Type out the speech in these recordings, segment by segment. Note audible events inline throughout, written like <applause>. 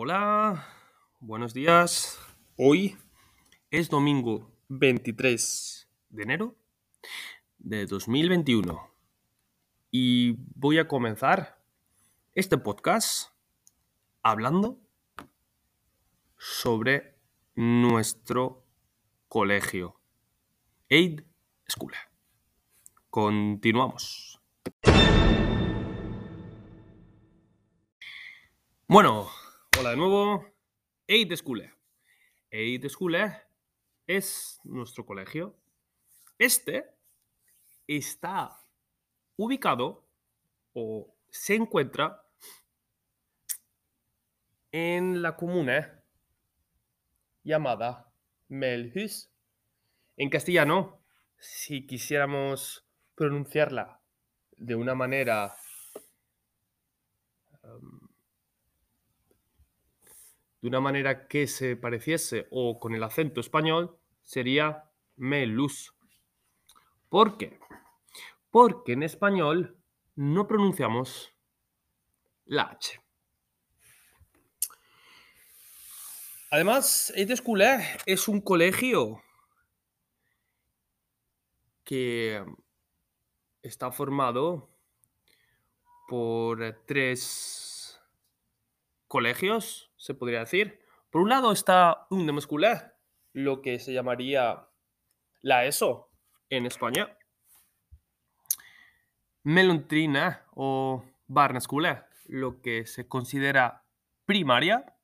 Hola, buenos días. Hoy es domingo 23 de enero de 2021 y voy a comenzar este podcast hablando sobre nuestro colegio, Aid School. Continuamos. Bueno, hola de nuevo. Aid School. Aid School es nuestro colegio. Este está ubicado o se encuentra en la comuna llamada Melhus. En castellano, si quisiéramos pronunciarla de una manera um, de una manera que se pareciese o con el acento español, sería Melus. ¿Por qué? Porque en español no pronunciamos la H. Además, este School es un colegio que está formado por tres colegios, se podría decir. Por un lado está un School, lo que se llamaría la ESO en España. Melontrina o School, lo que se considera primaria.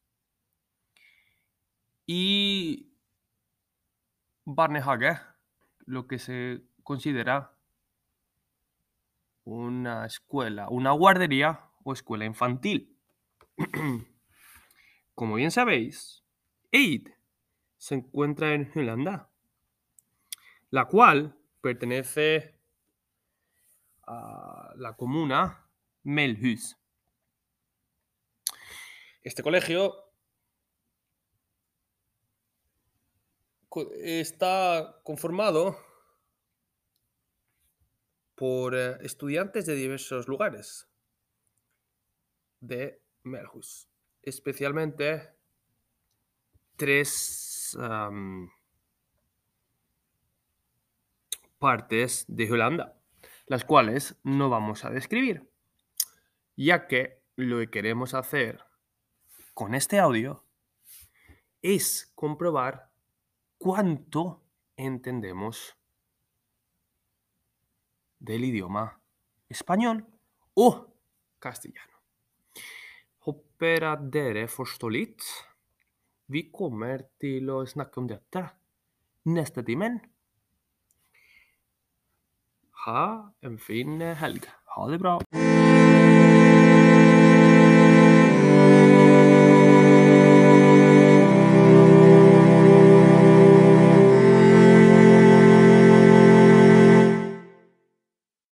Y Barnehage, lo que se considera una escuela, una guardería o escuela infantil. <clears throat> Como bien sabéis, Aid se encuentra en Holanda, la cual pertenece a la comuna Melhus. Este colegio está conformado por eh, estudiantes de diversos lugares de Especialmente tres partes de Holanda, las cuales no vamos a describir, ya que lo que queremos hacer con este audio es comprobar cuánto entendemos del idioma español o castellano. Håper at dere forstår litt. Vi kommer til å snakke om dette neste timen. Ha en fin helg. Ha det bra.